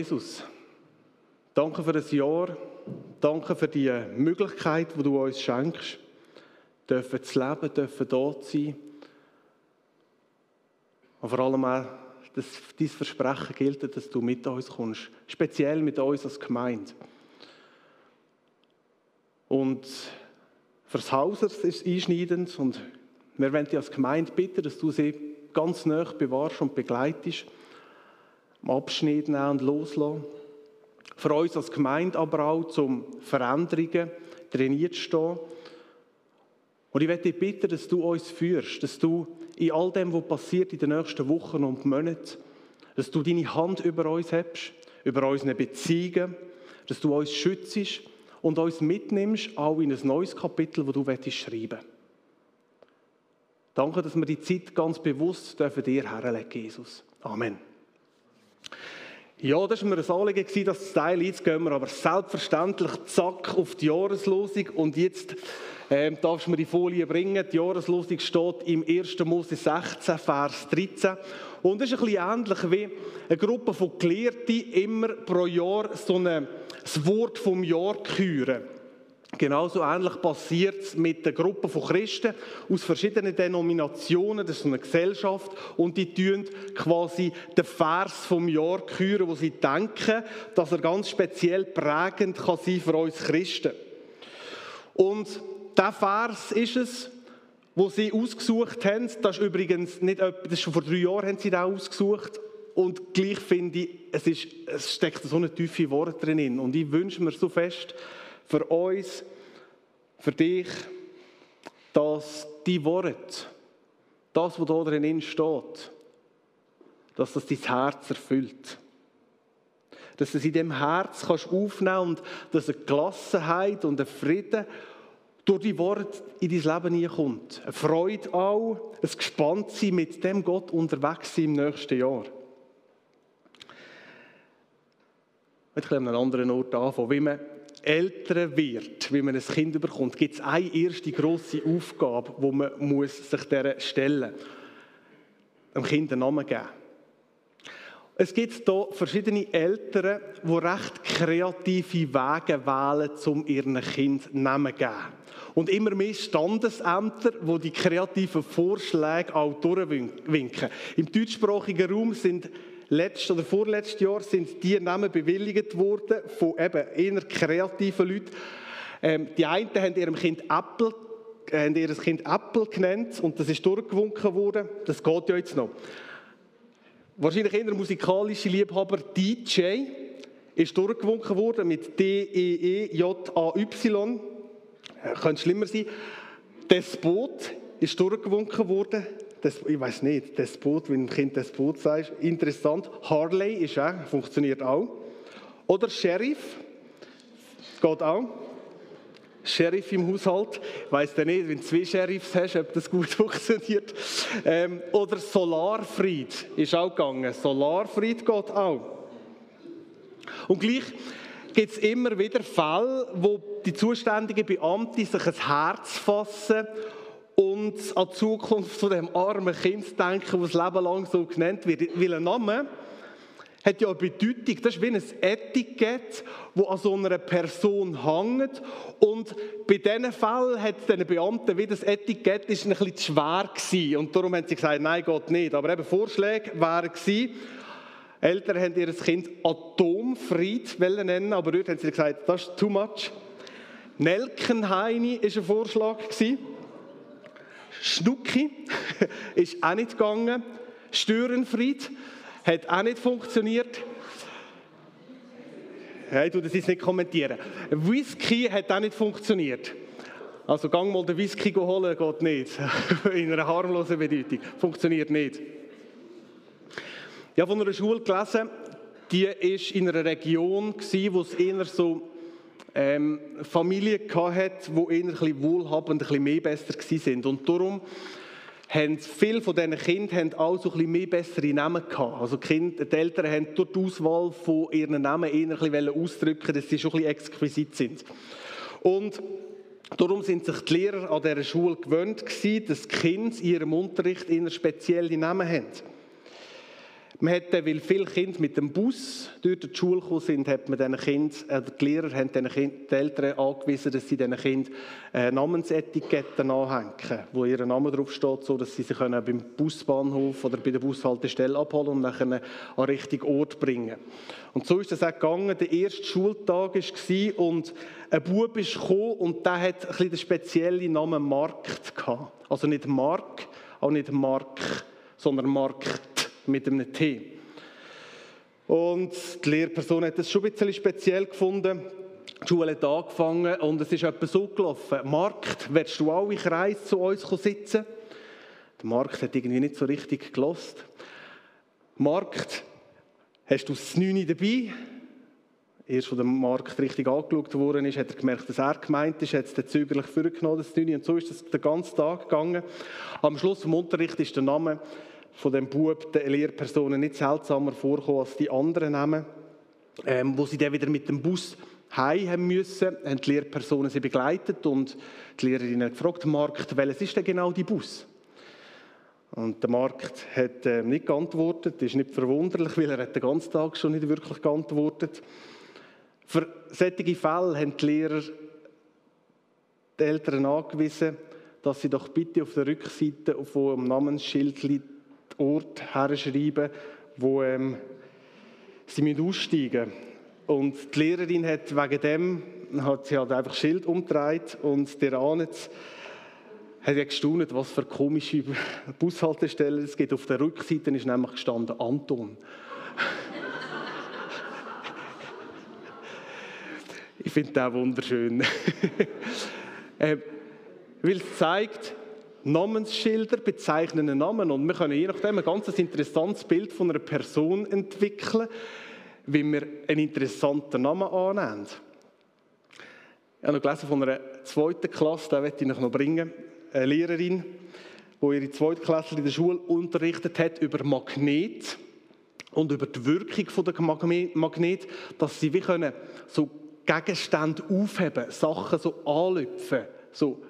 Jesus, danke für das Jahr, danke für die Möglichkeit, die du uns schenkst, dürfen zu leben, dürfen dort sein. Und vor allem auch, dass dein Versprechen gilt, dass du mit uns kommst, speziell mit uns als Gemeinde. Und fürs Haus ist es einschneidend. Und wir wollen dich als Gemeinde bitten, dass du sie ganz nah bewahrst und begleitest, Abschnitt nehmen und loslassen. Für uns als Gemeinde aber auch zum Veränderungen trainiert stehen. Und ich möchte dich dass du uns führst, dass du in all dem, was passiert in den nächsten Wochen und Monaten, dass du deine Hand über uns hast, über unsere Beziehungen, dass du uns schützt und uns mitnimmst, auch in ein neues Kapitel, das du schreiben willst. Danke, dass wir die Zeit ganz bewusst dürfen dir herlegen, Jesus. Amen. Ja, das war mir ein Anliegen, dass das Teil wir aber selbstverständlich zack auf die Jahreslosung und jetzt ähm, darfst du mir die Folie bringen. Die Jahreslosung steht im 1. Mose 16, Vers 13 und ist ein bisschen ähnlich wie eine Gruppe von Gelehrten immer pro Jahr so ein Wort vom Jahr küren. Genauso ähnlich passiert es mit der Gruppe von Christen aus verschiedenen Denominationen. Das ist eine Gesellschaft und die tun quasi den Vers vom Jahr küren, wo sie denken, dass er ganz speziell prägend kann sein für uns Christen. Und der Vers ist es, wo sie ausgesucht haben. Das ist übrigens nicht das ist schon vor drei Jahren haben sie den ausgesucht. Und gleich finde ich, es, ist, es steckt so eine tiefe Worte drin. Und ich wünsche mir so fest, für uns, für dich, dass die Worte, das, was da drin steht, dass das dein Herz erfüllt. Dass du es in dem Herz kannst aufnehmen und dass eine Gelassenheit und ein Frieden durch die Worte in dein Leben hineinkommt. Eine Freude auch, ein Gespanntsein mit dem Gott unterwegs sein im nächsten Jahr. Ich will an einem anderen Ort anfangen, wie man älter wird, wie man ein Kind bekommt, gibt es eine erste grosse Aufgabe, wo man muss sich der stellen muss. Dem Kind einen Namen geben. Es gibt hier verschiedene Eltern, die recht kreative Wege wählen, um ihren Kind Namen zu geben. Und immer mehr Standesämter, die die kreativen Vorschläge auch durchwinken. Im deutschsprachigen Raum sind letztes oder vorletztes Jahr sind die Namen bewilligt worden von eben eher kreativen Leuten. Ähm, die einen haben ihrem Kind Apple, haben ihr Kind Apple genannt und das ist durchgewunken worden. Das geht ja jetzt noch. Wahrscheinlich eher musikalische Liebhaber DJ ist durchgewunken worden mit D-E-E-J-A-Y. Äh, könnte schlimmer sein. Despot ist durchgewunken worden das, ich weiß nicht, das Boot, wenn ein Kind das Boot sagt, interessant. Harley ist auch, funktioniert auch. Oder Sheriff, geht auch. Sheriff im Haushalt, weiss ja nicht, wenn du zwei Sheriffs hast, ob das gut funktioniert. Ähm, oder Solarfried ist auch gegangen. Solarfried geht auch. Und gleich gibt es immer wieder Fälle, wo die zuständigen Beamten sich ein Herz fassen und an die Zukunft von dem armen Kind denken, das Leben lang so genannt wird. Weil ein Name hat ja eine Bedeutung. Das ist wie ein Etikett, das an so einer Person hängt. Und bei diesen Fällen hat den Beamten wie das Etikett ist ein bisschen zu schwer gewesen. Und darum haben sie gesagt, nein, Gott nicht. Aber eben Vorschläge wären gewesen, Eltern haben ihr Kind Atomfried nennen, aber dort haben sie gesagt, das ist too much. Nelkenheini war ein Vorschlag. Gewesen. Schnucki ist auch nicht gegangen. Störenfried hat auch nicht funktioniert. Ja, ich tue das jetzt nicht kommentieren. Whisky hat auch nicht funktioniert. Also gang mal den Whisky holen, geht nicht. In einer harmlosen Bedeutung. Funktioniert nicht. Ich habe von einer Schule gelesen, die war in einer Region, wo es eher so ähm, Familien hatte, die eher ein bisschen wohlhabend, ein bisschen mehr besser waren. Und darum haben viele von diesen Kindern auch so ein bisschen mehr bessere Namen gehabt. Also die, Kinder, die Eltern haben durch die Auswahl von ihren Namen eher ein bisschen ausdrücken, dass sie schon ein bisschen exquisit sind. Und Darum sind sich die Lehrer an dieser Schule gewöhnt gewesen, dass die Kinder in ihrem Unterricht eher spezielle Namen haben. Man hat, weil viele Kinder mit dem Bus durch die Schule gekommen sind, hat man diesen Kindern, äh, die Lehrer haben diesen kind, die Eltern angewiesen, dass sie diesen Kindern äh, Namensetiketten anhängen, wo ihr Name draufsteht, so dass sie sich können beim Busbahnhof oder bei der Bushaltestelle abholen und nachher an den richtigen Ort bringen. Und so ist das auch gegangen. Der erste Schultag war und ein Bub gekommen und der hat ein den speziellen Namen Markt gehabt. Also nicht Mark, auch nicht Mark, sondern Markt mit einem T. Und die Lehrperson hat das schon ein bisschen speziell gefunden. Die Schule hat angefangen und es ist etwas so gelaufen. Markt, willst du alle Kreis zu uns sitzen? Der Markt hat irgendwie nicht so richtig gelost. Markt, hast du das 9 dabei? Erst, als der Markt richtig angeschaut worden ist, hat er gemerkt, dass er gemeint ist, hat es dann zögerlich vorgenommen, das 9. Und so ist es den ganzen Tag gegangen. Am Schluss vom Unterricht ist der Name von dem Bub den Lehrpersonen nicht seltsamer vorkommen als die anderen Namen. Ähm, wo sie dann wieder mit dem Bus heim haben müssen, haben die Lehrpersonen sie begleitet und die Lehrerin hat gefragt, Markt, welches ist denn genau die Bus? Und der Markt hat äh, nicht geantwortet, das ist nicht verwunderlich, weil er hat den ganzen Tag schon nicht wirklich geantwortet. Für solche Fälle haben die Lehrer die Eltern angewiesen, dass sie doch bitte auf der Rückseite vom Namensschild Ort herschreiben, wo ähm, sie aussteigen müssen. Und die Lehrerin hat wegen dem hat sie halt einfach Schild umgedreht und der ahnet hat ja gestaunt, was für komische Bushaltestellen es gibt. Auf der Rückseite ist nämlich gestanden Anton. ich finde das wunderschön. äh, weil es zeigt, Namensschilder bezeichnen einen Namen und wir können je nachdem ein ganz interessantes Bild von einer Person entwickeln, wie wir einen interessanten Namen annehmen. Ich habe noch gelesen von einer zweiten Klasse, da möchte ich noch bringen, eine Lehrerin, die ihre zweite Klasse in der Schule unterrichtet hat über Magnet und über die Wirkung der Magnet, dass sie wie können so Gegenstände aufheben, Sachen so anlüpfen, so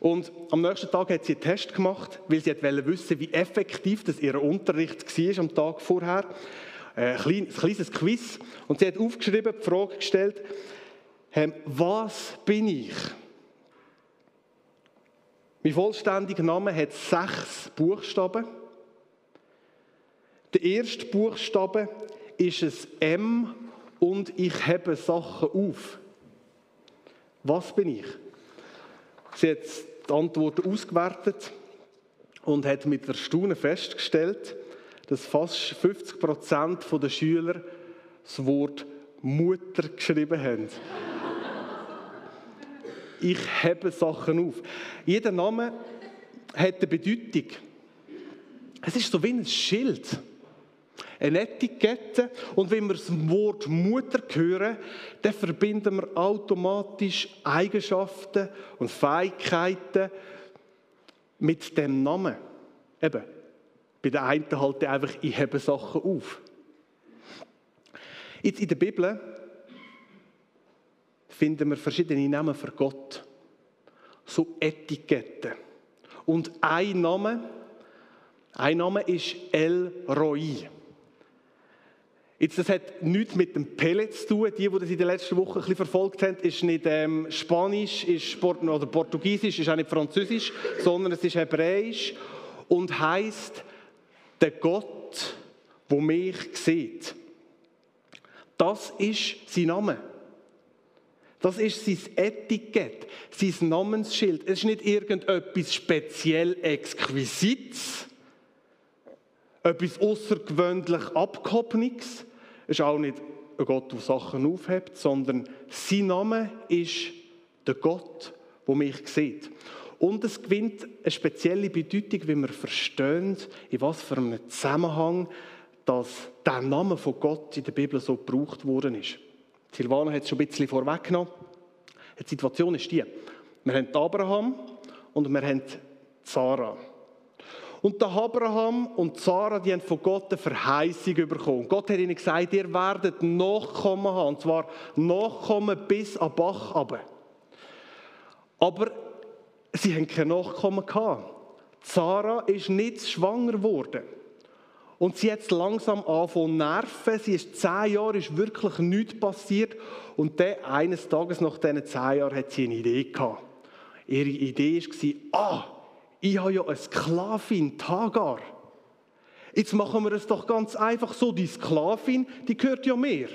und am nächsten Tag hat sie einen Test gemacht, weil sie wollte wissen, wie effektiv das ihr Unterricht war am Tag vorher. Äh, ein kleines Quiz. Und sie hat aufgeschrieben, die Frage gestellt, was bin ich? Mein vollständiger Name hat sechs Buchstaben. Der erste Buchstabe ist ein M und ich hebe Sachen auf. Was bin ich? Sie hat die Antworten ausgewertet und hat mit Erstaunen festgestellt, dass fast 50 Prozent der Schüler das Wort Mutter geschrieben haben. ich hebe Sachen auf. Jeder Name hat eine Bedeutung. Es ist so wie ein Schild eine Etikette. Und wenn wir das Wort Mutter hören, dann verbinden wir automatisch Eigenschaften und Fähigkeiten mit dem Namen. Eben, bei der einen halt einfach, ich hebe Sachen auf. Jetzt in der Bibel finden wir verschiedene Namen für Gott. So Etiketten. Und ein Name, ein Name ist El Roi. Jetzt, das hat nichts mit dem Pellet zu tun. Die, die das in den letzten Wochen ein bisschen verfolgt haben, ist nicht ähm, Spanisch ist oder Portugiesisch, ist auch nicht Französisch, sondern es ist Hebräisch und heißt der Gott, wo mich sieht. Das ist sein Name. Das ist sein Etikett, sein Namensschild. Es ist nicht irgendetwas speziell Exquisites, etwas außergewöhnlich Abgehobenes, ist auch nicht ein Gott, der Sachen aufhebt, sondern sein Name ist der Gott, der mich sieht. Und es gewinnt eine spezielle Bedeutung, wenn wir verstehen, in was für einem Zusammenhang dass der Name von Gott in der Bibel so gebraucht worden ist. Silvana hat es schon ein bisschen vorweggenommen. Die Situation ist die, wir haben Abraham und wir haben Sarah. Und der Abraham und Sarah, die haben von Gott eine Verheißung bekommen. Gott hat ihnen gesagt, ihr werdet Nachkommen haben. Und zwar Nachkommen bis an Bach runter. Aber sie haben keine Nachkommen gehabt. Sarah ist nicht schwanger geworden. Und sie hat langsam angefangen nerven. Sie ist zehn Jahre, ist wirklich nichts passiert. Und dann, eines Tages nach diesen zehn Jahren hat sie eine Idee gehabt. Ihre Idee war, ah, ich habe ja eine Sklavin, Tagar. Jetzt machen wir es doch ganz einfach so. Die Sklavin, die gehört ja mir.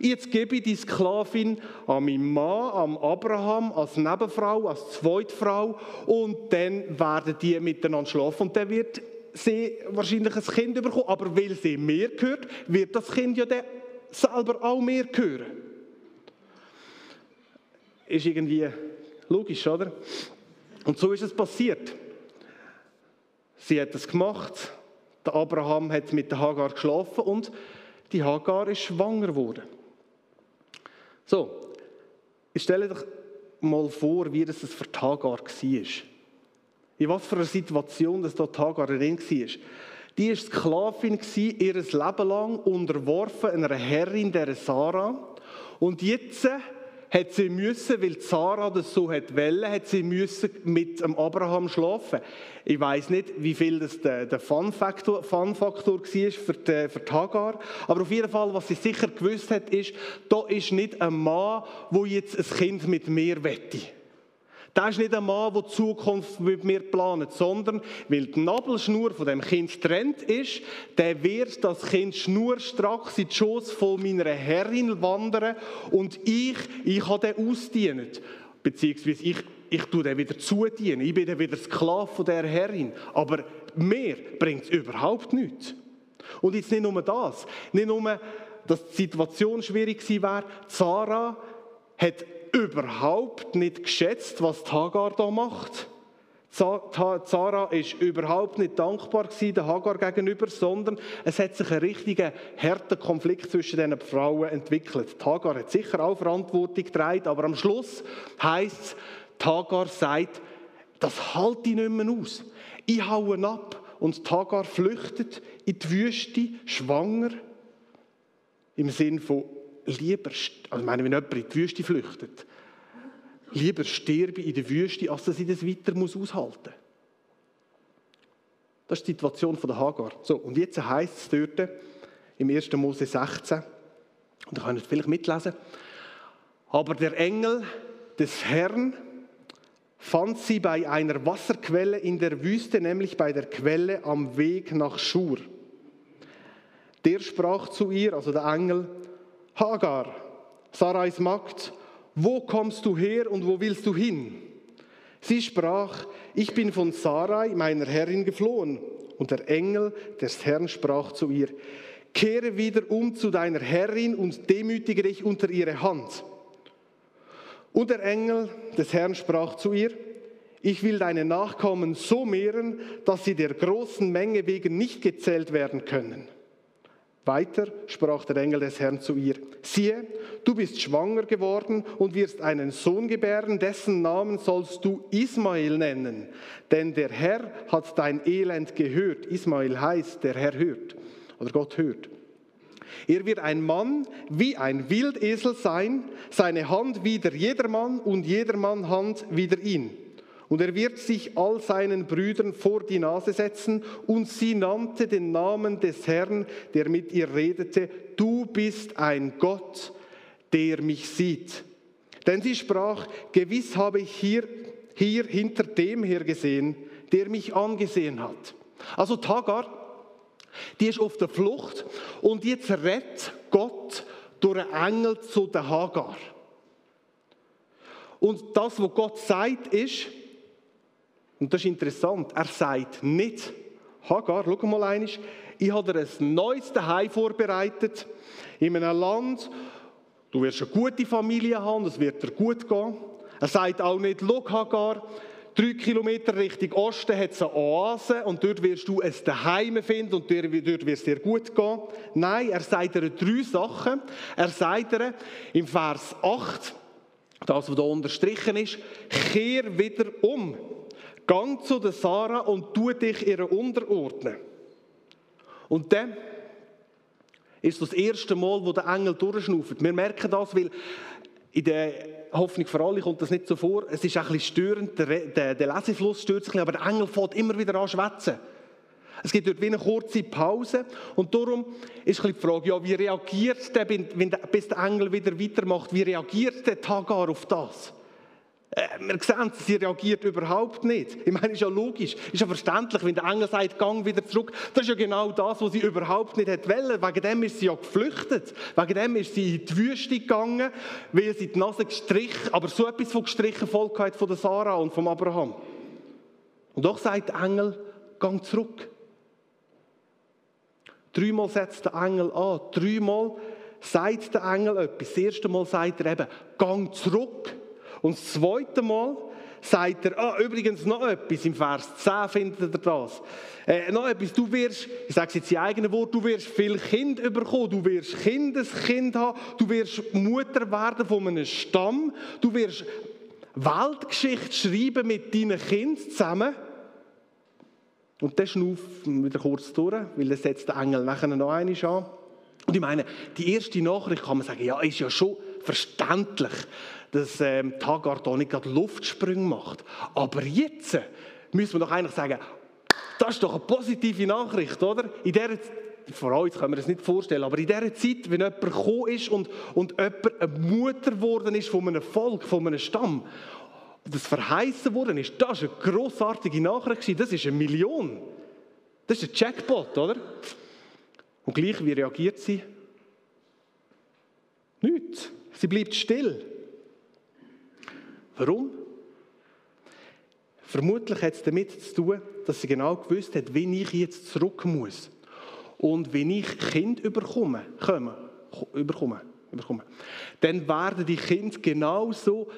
Jetzt gebe ich die Sklavin an meinen Mann, an Abraham, als Nebenfrau, als Zweitfrau und dann werden die miteinander schlafen und dann wird sie wahrscheinlich ein Kind bekommen. Aber weil sie mir gehört, wird das Kind ja dann selber auch mir gehören. Ist irgendwie logisch, oder? Und so ist es passiert. Sie hat es gemacht der Abraham hat mit der Hagar geschlafen und die Hagar ist schwanger geworden. So, ich stelle euch mal vor, wie das für die Hagar war. In was für einer Situation das dort Hagar drin war. Die war Sklavin, ihr Leben lang unterworfen einer Herrin, der Sarah. Und jetzt hat sie müssen, weil Sarah das so hat wollen, hat sie müssen mit dem Abraham schlafen. Ich weiß nicht, wie viel das der, der Fun-Faktor Fun war für die, für die Hagar, aber auf jeden Fall, was sie sicher gewusst hat, ist, da ist nicht ein Mann, wo jetzt ein Kind mit mir wette. Das ist nicht ein Mann, der die Zukunft mit mir plant, sondern weil die Nabelschnur von dem Kind trennt ist, der wird das Kind schnurstracks in die Schoß von meiner Herrin wandern und ich, ich habe den ausdient. Beziehungsweise ich, ich tue den wieder zudienen. Ich bin dann wieder Sklave von der Herrin. Aber mir bringt es überhaupt nichts. Und jetzt nicht nur das. Nicht nur, dass die Situation schwierig wäre. Sarah hat überhaupt nicht geschätzt, was Hagar da macht. Zara ist überhaupt nicht dankbar der Hagar gegenüber, sondern es hat sich ein richtiger harter Konflikt zwischen diesen Frauen entwickelt. Die Hagar hat sicher auch Verantwortung getragen, aber am Schluss heißt es, Hagar sagt, das halte ich nicht mehr aus. Ich haue ab. Und Hagar flüchtet in die Wüste, schwanger, im Sinn von lieber, also meine, wenn jemand in die Wüste flüchtet, lieber sterbe in der Wüste, als dass ich das weiter muss aushalten muss. Das ist die Situation von der Hagar. So, und jetzt heißt es dort im 1. Mose 16, und da könnt ihr vielleicht mitlesen, aber der Engel des Herrn fand sie bei einer Wasserquelle in der Wüste, nämlich bei der Quelle am Weg nach Schur. Der sprach zu ihr, also der Engel, Hagar, Sarais Magd, wo kommst du her und wo willst du hin? Sie sprach, ich bin von Sarai, meiner Herrin, geflohen. Und der Engel des Herrn sprach zu ihr, kehre wieder um zu deiner Herrin und demütige dich unter ihre Hand. Und der Engel des Herrn sprach zu ihr, ich will deine Nachkommen so mehren, dass sie der großen Menge wegen nicht gezählt werden können. Weiter sprach der Engel des Herrn zu ihr, siehe, du bist schwanger geworden und wirst einen Sohn gebären, dessen Namen sollst du Ismael nennen, denn der Herr hat dein Elend gehört. Ismael heißt, der Herr hört oder Gott hört. Er wird ein Mann wie ein Wildesel sein, seine Hand wider jedermann und jedermann Hand wider ihn. Und er wird sich all seinen Brüdern vor die Nase setzen. Und sie nannte den Namen des Herrn, der mit ihr redete, du bist ein Gott, der mich sieht. Denn sie sprach, gewiss habe ich hier, hier hinter dem her gesehen, der mich angesehen hat. Also Tagar, die ist auf der Flucht und jetzt rettet Gott durch einen Engel zu der Hagar. Und das, was Gott sagt, ist, und das ist interessant. Er sagt nicht, Hagar, schau mal einmal, ich habe dir ein neues Zuhause vorbereitet, in einem Land, du wirst eine gute Familie haben, es wird dir gut gehen. Er sagt auch nicht, schau Hagar, drei Kilometer Richtung Osten hat es eine Oase und dort wirst du ein Zuhause finden und dort wird es dir gut gehen. Nein, er sagt dir drei Sachen. Er sagt dir im Vers 8, das, was da unterstrichen ist, kehr wieder um. Gang zu der Sarah und tu dich ihr unterordnen. Und dann ist das erste Mal, wo der Engel durchschnauft. Wir merken das, weil in der Hoffnung für alle kommt das nicht so vor. Es ist ein bisschen störend, der, der, der Lesefluss stört sich, aber der Engel fährt immer wieder an schwätzen. Es gibt dort wie eine kurze Pause. Und darum ist die Frage, ja, wie reagiert der, bis der Engel wieder weitermacht, wie reagiert der Hagar auf das? Äh, wir sehen, sie reagiert überhaupt nicht. Ich meine, ist ja logisch, ist ja verständlich, wenn der Engel sagt, gang wieder zurück. Das ist ja genau das, was sie überhaupt nicht wollte. Wegen dem ist sie ja geflüchtet. Wegen dem ist sie in die Wüste gegangen, weil sie die Nase gestrichen, aber so etwas von gestrichen Volk hat von der Sarah und vom Abraham. Und doch sagt der Engel, gang zurück. Dreimal setzt der Engel an. Dreimal sagt der Engel etwas. Das erste Mal sagt er eben, gang zurück. Und das zweite Mal sagt er, ah, übrigens noch etwas, im Vers 10 findet ihr das. Äh, noch etwas, du wirst, ich sage es jetzt in eigenen Worten, du wirst viel Kind bekommen, du wirst Kindeskind haben, du wirst Mutter werden von einem Stamm, du wirst Weltgeschichte schreiben mit deinen Kindern zusammen. Und das schnuff wieder kurz durch, weil das setzt der Engel nachher noch einmal an. Und ich meine, die erste Nachricht kann man sagen, ja, ist ja schon verständlich, dass ähm, Hagar da nicht gerade Luftsprünge macht. Aber jetzt müssen wir doch eigentlich sagen, das ist doch eine positive Nachricht, oder? In der vor uns können wir das nicht vorstellen, aber in dieser Zeit, wenn jemand gekommen ist und, und jemand eine Mutter geworden ist von einem Volk, von einem Stamm, das verheißen worden ist, das ist eine grossartige Nachricht, das ist eine Million. Das ist ein Jackpot, oder? Und gleich, wie reagiert sie? Nichts. Sie bleibt still. Warum? Vermutlich hat es damit zu tun, dass sie genau gewusst hat, wenn ich jetzt zurück muss und wenn ich Kind überkomme, komme, überkomme, überkomme, dann werden die Kinder genauso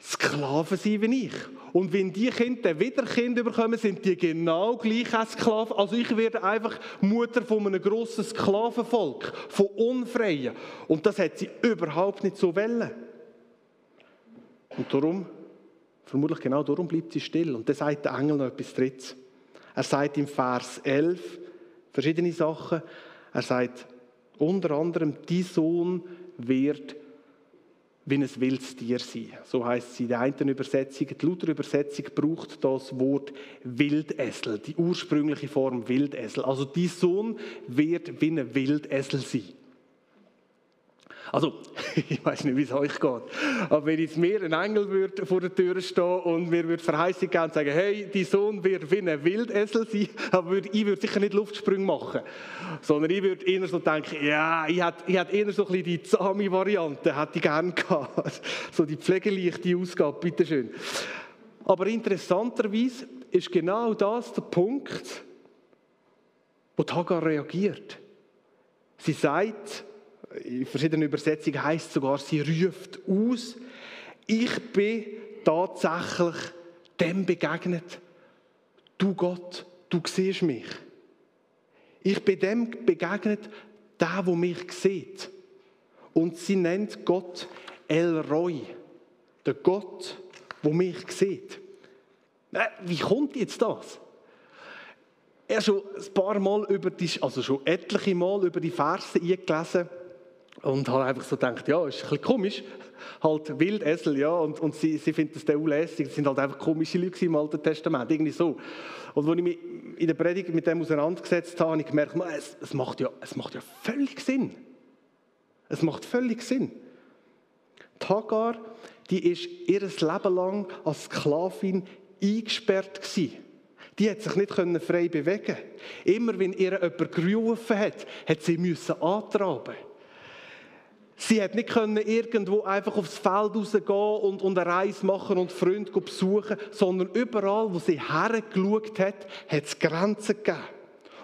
Sklaven sein wie ich. Und wenn die Kinder wieder Kinder bekommen, sind die genau gleich als Sklaven. Also ich werde einfach Mutter von einem grossen Sklavenvolk, von Unfreien. Und das hat sie überhaupt nicht so wollen. Und darum, vermutlich genau darum bleibt sie still. Und dann sagt der Engel noch etwas Drittes. Er sagt im Vers 11 verschiedene Sachen. Er sagt unter anderem, die Sohn wird wie ein wildes Tier sein. So heißt es in der einen Übersetzung. Die Luther-Übersetzung braucht das Wort Wildessel, die ursprüngliche Form Wildessel. Also die Sohn wird wie ein Wildessel sein. Also, ich weiß nicht, wie es euch geht. Aber wenn jetzt mir ein Engel würde vor der Tür stehen und mir würde Verheißung geben und sagen, hey, dein Sohn wird wie ein Wildessel sein, aber ich würde sicher nicht Luftsprünge machen. Sondern ich würde eher so denken, ja, ich hätte, ich hätte eher so ein bisschen die zahme Variante, hätte ich gerne gehabt. So die pflegeleichte Ausgabe, bitteschön. Aber interessanterweise ist genau das der Punkt, wo Hagar reagiert. Sie sagt, in verschiedenen Übersetzungen heißt es sogar, sie ruft aus, ich bin tatsächlich dem begegnet. Du Gott, du siehst mich. Ich bin dem begegnet, der, wo mich sieht. Und sie nennt Gott El Roy, der Gott, wo mich sieht. Wie kommt jetzt das? Er schon ein paar Mal über die, also schon etliche Mal über die Verse eingelesen und habe einfach so gedacht, ja, ist ein bisschen komisch. Halt Wildesel, ja, und, und sie, sie finden das auch lässig. Das sind halt einfach komische Leute im Alten Testament, irgendwie so. Und als ich mich in der Predigt mit dem auseinandergesetzt habe, habe ich gemerkt, es, es, macht ja, es macht ja völlig Sinn. Es macht völlig Sinn. Die Hagar, die ist ihr Leben lang als Sklavin eingesperrt gewesen. Die hat sich nicht frei bewegen Immer wenn ihr jemand gerufen hat, hat sie müssen antraben. Sie hat nicht können irgendwo einfach aufs Feld rausgehen und, und eine Reise machen und Freunde besuchen, sondern überall, wo sie hergeschaut hat, hat es Grenzen gegeben.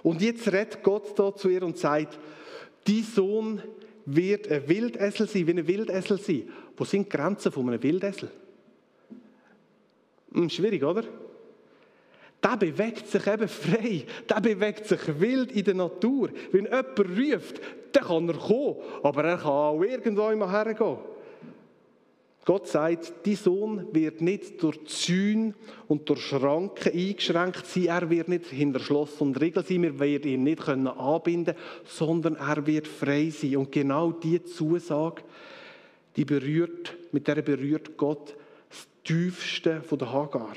Und jetzt redet Gott da zu ihr und sagt, dein Sohn wird ein Wildessel sein, wie ein Wildessel sein. Wo sind die Grenzen von einem Wildessel? Hm, schwierig, oder? Der bewegt sich eben frei. Der bewegt sich wild in der Natur. Wenn jemand ruft, dann kann er kommen. Aber er kann auch irgendwo immer hergehen. Gott sagt, dein Sohn wird nicht durch Zäune und durch Schranken eingeschränkt sein. Er wird nicht hinter Schloss und Riegel sein. Wir werden ihn nicht anbinden können, sondern er wird frei sein. Und genau diese Zusage, die berührt, mit der berührt Gott das Tiefste von der Hagar.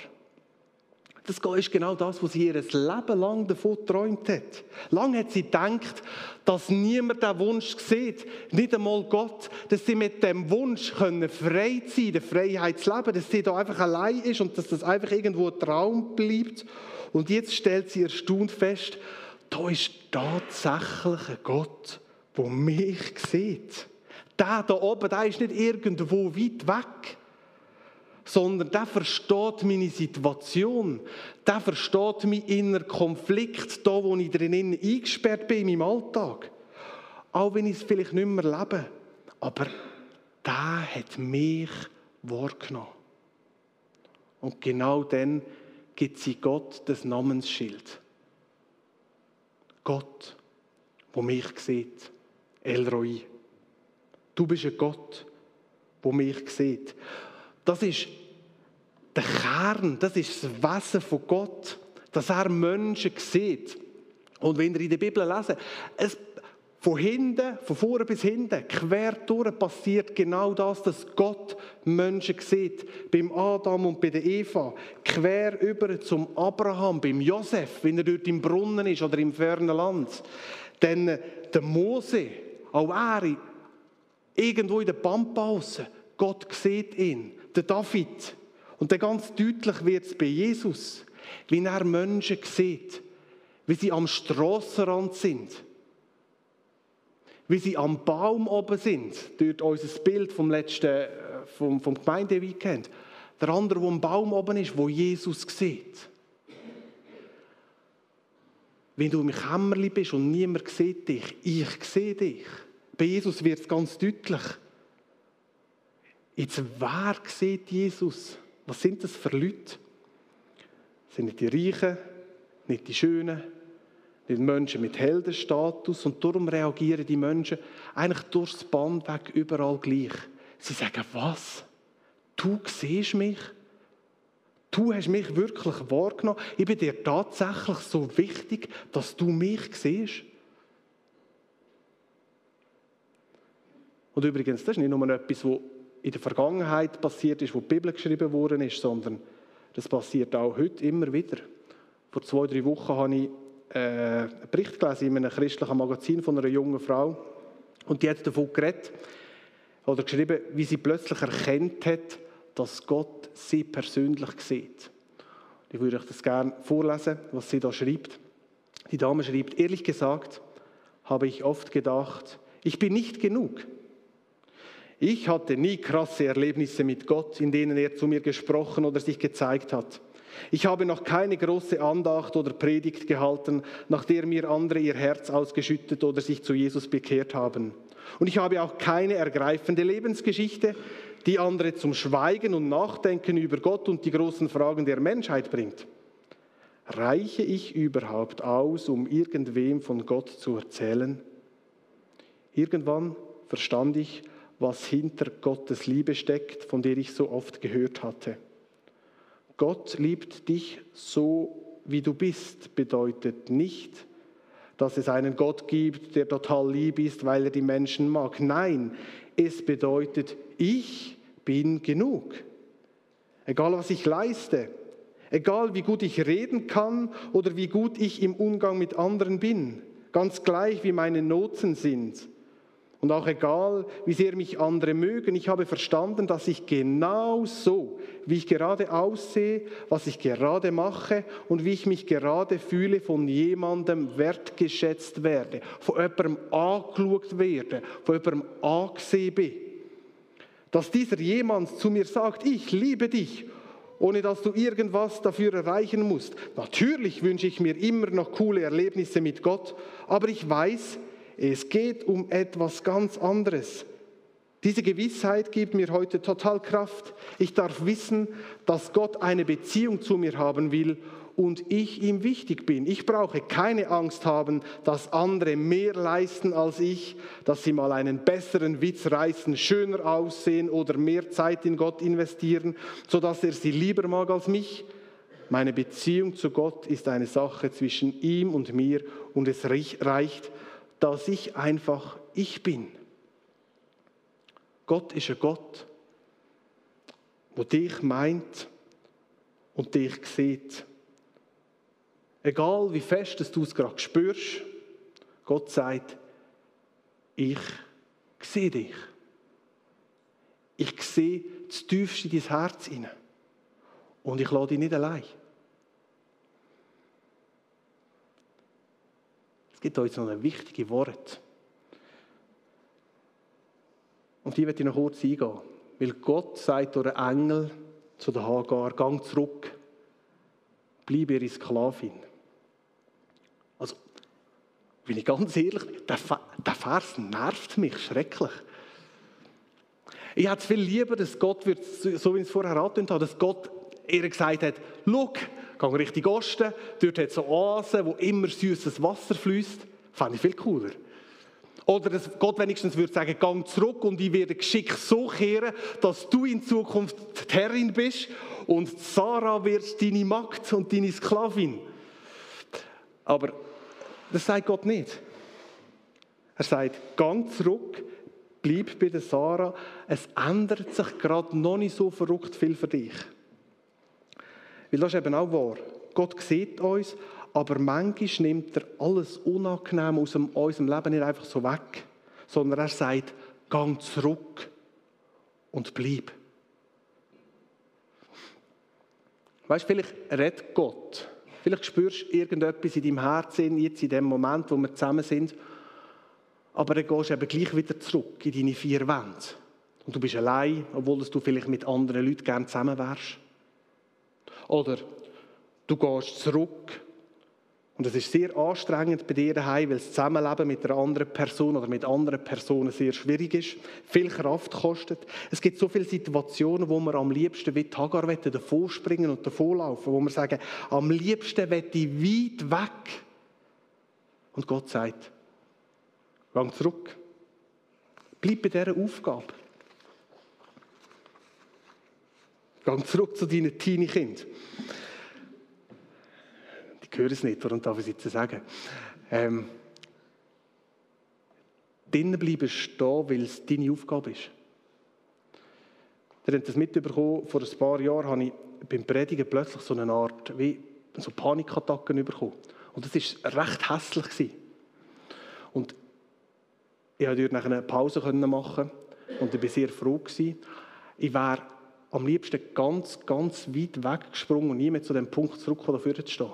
Das ist genau das, was sie ihr Leben lang davon geträumt hat. Lang hat sie gedacht, dass niemand den Wunsch sieht, nicht einmal Gott, dass sie mit dem Wunsch können frei sein der Freiheit zu leben, dass sie da einfach allein ist und dass das einfach irgendwo ein Traum bleibt. Und jetzt stellt sie erstaunt fest, da ist tatsächlich ein Gott, der mich sieht. Der da oben, der ist nicht irgendwo weit weg sondern der versteht meine Situation, der versteht meinen inneren Konflikt, da wo ich drinnen eingesperrt bin in meinem Alltag. Auch wenn ich es vielleicht nicht mehr lebe, aber der hat mich wahrgenommen. Und genau dann gibt sie Gott das Namensschild. Gott, wo mich sieht, Elroi. Du bist ein Gott, wo mich sieht. Das ist der Kern, das ist das Wesen von Gott, dass er Menschen sieht. Und wenn ihr in der Bibel lesen, es von hinten, von vorne bis hinten, quer durch passiert genau das, dass Gott Menschen sieht. Beim Adam und bei der Eva. Quer über zum Abraham, beim Josef, wenn er dort im Brunnen ist oder im fernen Land. Dann der Mose, auch er, irgendwo in der Pampa Gott sieht ihn. Der David, und dann ganz deutlich wird es bei Jesus, wie er Menschen sieht, wie sie am Strassenrand sind, wie sie am Baum oben sind, dort unser Bild vom letzten, äh, vom, vom Gemeindeweekend. Der andere, der am Baum oben ist, wo Jesus sieht. Wenn du im Kämmerli bist und niemand sieht dich, ich sehe dich. Bei Jesus wird es ganz deutlich. Jetzt, wer sieht Jesus? Was sind das für Leute? Das sind nicht die Reichen, nicht die Schönen, nicht Menschen mit Heldenstatus. Und darum reagieren die Menschen eigentlich durchs Band weg überall gleich. Sie sagen, was? Du siehst mich? Du hast mich wirklich wahrgenommen. Ich bin dir tatsächlich so wichtig, dass du mich siehst. Und übrigens, das ist nicht nur etwas, das in der Vergangenheit passiert ist, wo die Bibel geschrieben worden ist, sondern das passiert auch heute immer wieder. Vor zwei, drei Wochen habe ich äh, einen Bericht gelesen in einem christlichen Magazin von einer jungen Frau und die hat davon geredet oder geschrieben, wie sie plötzlich erkennt hat, dass Gott sie persönlich sieht. Ich würde euch das gerne vorlesen, was sie da schreibt. Die Dame schreibt, ehrlich gesagt habe ich oft gedacht, ich bin nicht genug. Ich hatte nie krasse Erlebnisse mit Gott, in denen er zu mir gesprochen oder sich gezeigt hat. Ich habe noch keine große Andacht oder Predigt gehalten, nach der mir andere ihr Herz ausgeschüttet oder sich zu Jesus bekehrt haben. Und ich habe auch keine ergreifende Lebensgeschichte, die andere zum Schweigen und Nachdenken über Gott und die großen Fragen der Menschheit bringt. Reiche ich überhaupt aus, um irgendwem von Gott zu erzählen? Irgendwann verstand ich, was hinter Gottes Liebe steckt, von der ich so oft gehört hatte. Gott liebt dich so, wie du bist, bedeutet nicht, dass es einen Gott gibt, der total lieb ist, weil er die Menschen mag. Nein, es bedeutet, ich bin genug. Egal was ich leiste, egal wie gut ich reden kann oder wie gut ich im Umgang mit anderen bin, ganz gleich wie meine Noten sind und auch egal, wie sehr mich andere mögen, ich habe verstanden, dass ich genau so, wie ich gerade aussehe, was ich gerade mache und wie ich mich gerade fühle, von jemandem wertgeschätzt werde, von jemandem angeschaut werde, von jemandem angesehen bin. Dass dieser jemand zu mir sagt, ich liebe dich ohne dass du irgendwas dafür erreichen musst. Natürlich wünsche ich mir immer noch coole Erlebnisse mit Gott, aber ich weiß, es geht um etwas ganz anderes. Diese Gewissheit gibt mir heute total Kraft. Ich darf wissen, dass Gott eine Beziehung zu mir haben will und ich ihm wichtig bin. Ich brauche keine Angst haben, dass andere mehr leisten als ich, dass sie mal einen besseren Witz reißen, schöner aussehen oder mehr Zeit in Gott investieren, sodass er sie lieber mag als mich. Meine Beziehung zu Gott ist eine Sache zwischen ihm und mir und es reicht, dass ich einfach ich bin. Gott ist ein Gott, der dich meint und dich sieht. Egal wie fest du es gerade spürst, Gott sagt, ich sehe dich. Ich sehe das tiefste in dein Herz hinein. Und ich lade dich nicht allein. Es gibt uns noch ein wichtiges Wort. Und die werde ich noch kurz eingehen. Weil Gott sagt durch einen Engel zu der Hagar, gang zurück, bleib ihre Sklavin. Also, bin ich ganz ehrlich, der, der Vers nervt mich schrecklich. Ich hätte es viel lieber, dass Gott, so wie ich es vorher angetönt habe, dass Gott ihr gesagt hat, schau, geh Richtung Osten, dort hat es Oasen, wo immer süßes Wasser fließt. Fände ich viel cooler. Oder dass Gott wenigstens würde sagen, gang zurück und ich werde geschickt so kehren, dass du in Zukunft die Herrin bist und Sarah wird deine Magd und deine Sklavin. Aber das sagt Gott nicht. Er sagt, gang zurück, bleib bei der Sarah. Es ändert sich gerade noch nicht so verrückt viel für dich. Weil das ist eben auch wahr. Gott sieht uns, aber manchmal nimmt er alles Unangenehm aus unserem Leben nicht einfach so weg, sondern er sagt, gang zurück und bleib. Weißt du, vielleicht redet Gott. Vielleicht spürst du irgendetwas in deinem Herzen, jetzt in dem Moment, wo wir zusammen sind. Aber dann gehst du eben gleich wieder zurück in deine vier Wände. Und du bist allein, obwohl du vielleicht mit anderen Leuten gerne zusammen wärst. Oder du gehst zurück und es ist sehr anstrengend bei dir daheim, weil das Zusammenleben mit einer anderen Person oder mit anderen Personen sehr schwierig ist, viel Kraft kostet. Es gibt so viele Situationen, wo wir am liebsten wie Hagar davon springen und davonlaufen, wo wir sagen, am liebsten wette ich weit weg. Und Gott sagt, gang zurück. Bleib bei dieser Aufgabe. Gang zurück zu deinen Teenie-Kindern. Die hören es nicht, darum darf ich es jetzt sagen. Ähm, drinnen bleiben stehen, weil es deine Aufgabe ist. Ihr habt das mitbekommen, vor ein paar Jahren habe ich beim Predigen plötzlich so eine Art, wie so Panikattacken bekommen. Und das war recht hässlich. Gewesen. Und ich konnte dort eine Pause machen und ich war sehr froh. Gewesen. Ich wäre am liebsten ganz, ganz weit weggesprungen und nie mehr zu dem Punkt zurückgekommen, dafür zu stehen.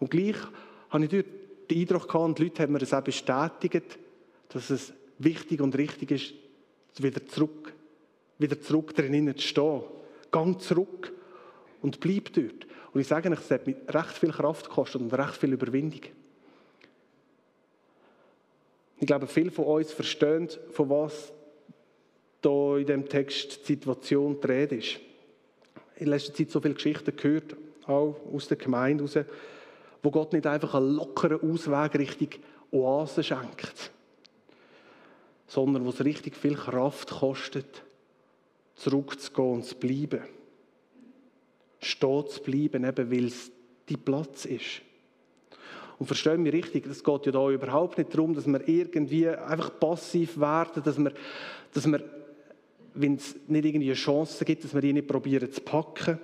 Und gleich habe ich dort den Eindruck gehabt, und die Leute haben mir das auch bestätigt, dass es wichtig und richtig ist, wieder zurück, wieder zurück drinnen zu stehen. Gang zurück und bleib dort. Und ich sage euch, es hat mir recht viel Kraft gekostet und recht viel Überwindung. Ich glaube, viele von uns verstehen, von was da in dem Text die Situation die Rede ist. In letzter Zeit so viele Geschichten gehört, auch aus der Gemeinde heraus, wo Gott nicht einfach einen lockeren Ausweg Richtung Oase schenkt, sondern wo es richtig viel Kraft kostet, zurückzugehen und zu bleiben. Stehen zu bleiben, eben weil es die Platz ist. Und verstehen wir richtig, es geht ja da überhaupt nicht darum, dass wir irgendwie einfach passiv werden, dass wir, dass wir wenn es nicht irgendwie Chance gibt, dass wir die nicht probieren zu packen.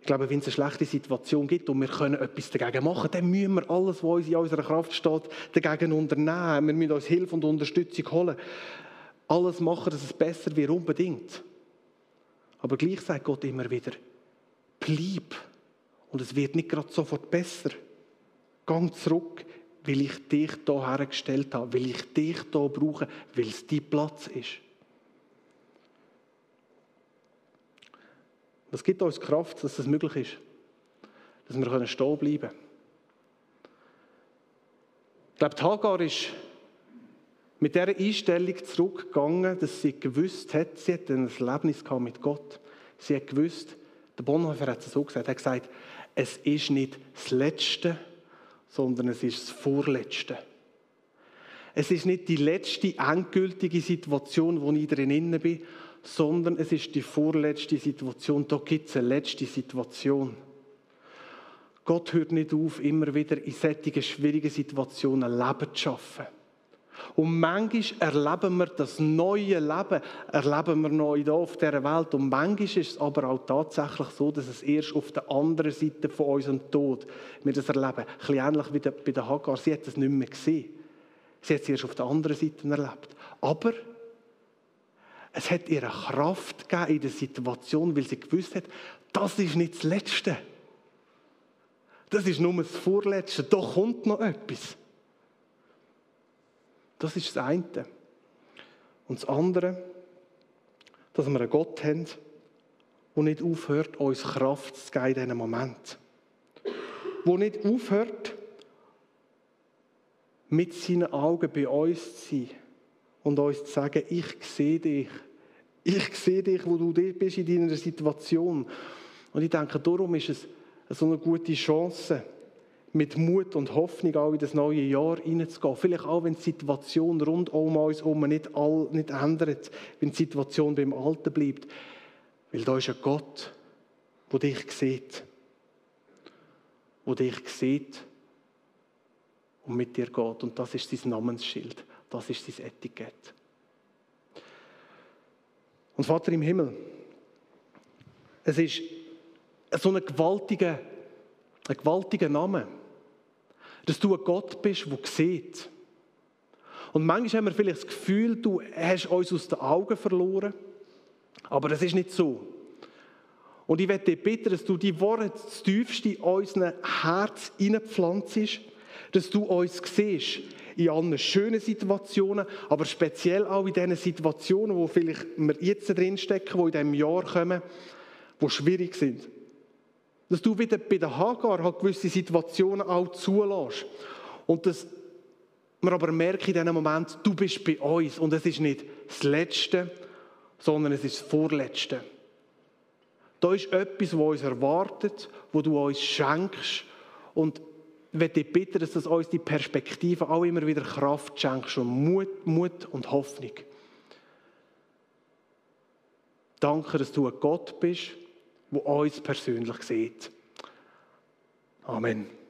Ich glaube, wenn es eine schlechte Situation gibt und wir können etwas dagegen machen, dann müssen wir alles, was in unserer Kraft steht, dagegen unternehmen. Wir müssen uns Hilfe und Unterstützung holen. Alles machen, dass es besser wird, unbedingt. Aber gleich sagt Gott immer wieder, bleib. Und es wird nicht gerade sofort besser. Gang zurück, weil ich dich hier hergestellt habe, weil ich dich hier brauche, weil es dein Platz ist. Was gibt uns Kraft, dass das möglich ist? Dass wir stehen bleiben können. Ich glaube, Hagar ist mit dieser Einstellung zurückgegangen, dass sie gewusst hat, sie hat ein Erlebnis mit Gott. Sie hat gewusst, der Bonhoeffer hat es so gesagt, er hat gesagt, es ist nicht das Letzte, sondern es ist das Vorletzte. Es ist nicht die letzte endgültige Situation, wo ich drin bin, sondern es ist die vorletzte Situation. Da gibt es eine letzte Situation. Gott hört nicht auf, immer wieder in solchen schwierigen Situationen Leben zu schaffen. Und manchmal erleben wir das neue Leben, erleben wir neu hier auf dieser Welt. Und manchmal ist es aber auch tatsächlich so, dass es erst auf der anderen Seite von unserem Tod wir das erleben. Ein bisschen ähnlich wie bei der Hagar. Sie hat es nicht mehr gesehen. Sie hat es erst auf der anderen Seite erlebt. Aber es hat ihr Kraft gegeben in der Situation, weil sie gewusst hat, das ist nicht das Letzte. Das ist nur das Vorletzte. Da kommt noch etwas. Das ist das eine. Und das andere, dass wir einen Gott haben, der nicht aufhört, uns Kraft zu geben in diesem Moment. Der nicht aufhört, mit seinen Augen bei uns zu sein und uns zu sagen, ich sehe dich. Ich sehe dich, wo du bist in deiner Situation. Und ich denke, darum ist es so eine gute Chance, mit Mut und Hoffnung auch in das neue Jahr hineinzugehen. Vielleicht auch, wenn die Situation rund um uns herum nicht, all, nicht ändert, wenn die Situation beim Alten bleibt. Weil da ist ein Gott, der dich sieht. Der dich sieht und mit dir geht. Und das ist sein Namensschild. Das ist sein Etikett. Und Vater im Himmel, es ist so ein gewaltiger, ein gewaltiger Name dass du ein Gott bist, der sieht. Und manchmal haben wir vielleicht das Gefühl, du hast uns aus den Augen verloren. Aber das ist nicht so. Und ich werde dich bitten, dass du die Worte das tiefste in unser Herz hineinpflanzt, dass du uns siehst in allen schönen Situationen, aber speziell auch in diesen Situationen, wo vielleicht wir jetzt drinstecken, die in diesem Jahr kommen, die schwierig sind. Dass du wieder bei der Hagar halt gewisse Situationen auch zulässt. Und dass wir aber merken in diesem Moment, du bist bei uns. Und es ist nicht das Letzte, sondern es ist das Vorletzte. Da ist etwas, was uns erwartet, wo du uns schenkst. Und möchte dich bitten, dass das uns die Perspektive auch immer wieder Kraft schenkst und Mut, Mut und Hoffnung. Danke, dass du ein Gott bist, wo uns persönlich sieht. Amen.